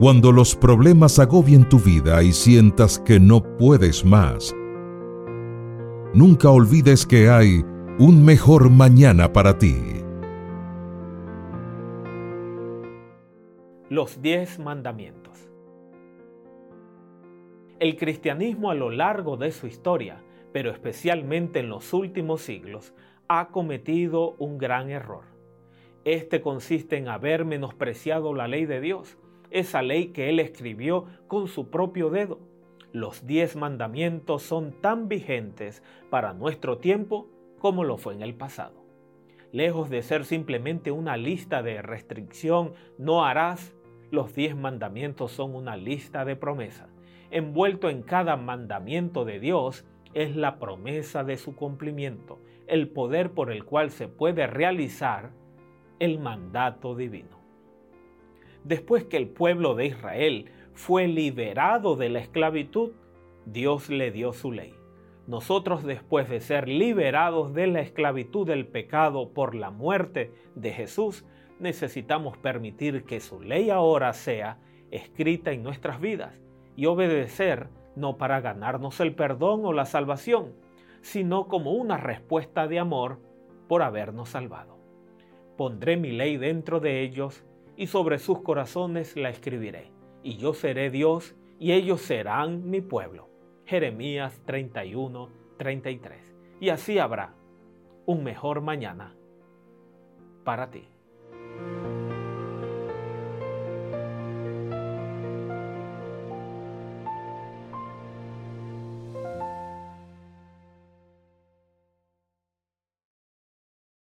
Cuando los problemas agobien tu vida y sientas que no puedes más, nunca olvides que hay un mejor mañana para ti. Los diez mandamientos. El cristianismo a lo largo de su historia, pero especialmente en los últimos siglos, ha cometido un gran error. Este consiste en haber menospreciado la ley de Dios esa ley que él escribió con su propio dedo. Los diez mandamientos son tan vigentes para nuestro tiempo como lo fue en el pasado. Lejos de ser simplemente una lista de restricción, no harás, los diez mandamientos son una lista de promesa. Envuelto en cada mandamiento de Dios es la promesa de su cumplimiento, el poder por el cual se puede realizar el mandato divino después que el pueblo de Israel fue liberado de la esclavitud, Dios le dio su ley. Nosotros después de ser liberados de la esclavitud del pecado por la muerte de Jesús, necesitamos permitir que su ley ahora sea escrita en nuestras vidas y obedecer no para ganarnos el perdón o la salvación, sino como una respuesta de amor por habernos salvado. Pondré mi ley dentro de ellos y sobre sus corazones la escribiré. Y yo seré Dios y ellos serán mi pueblo. Jeremías 31, 33. Y así habrá un mejor mañana para ti.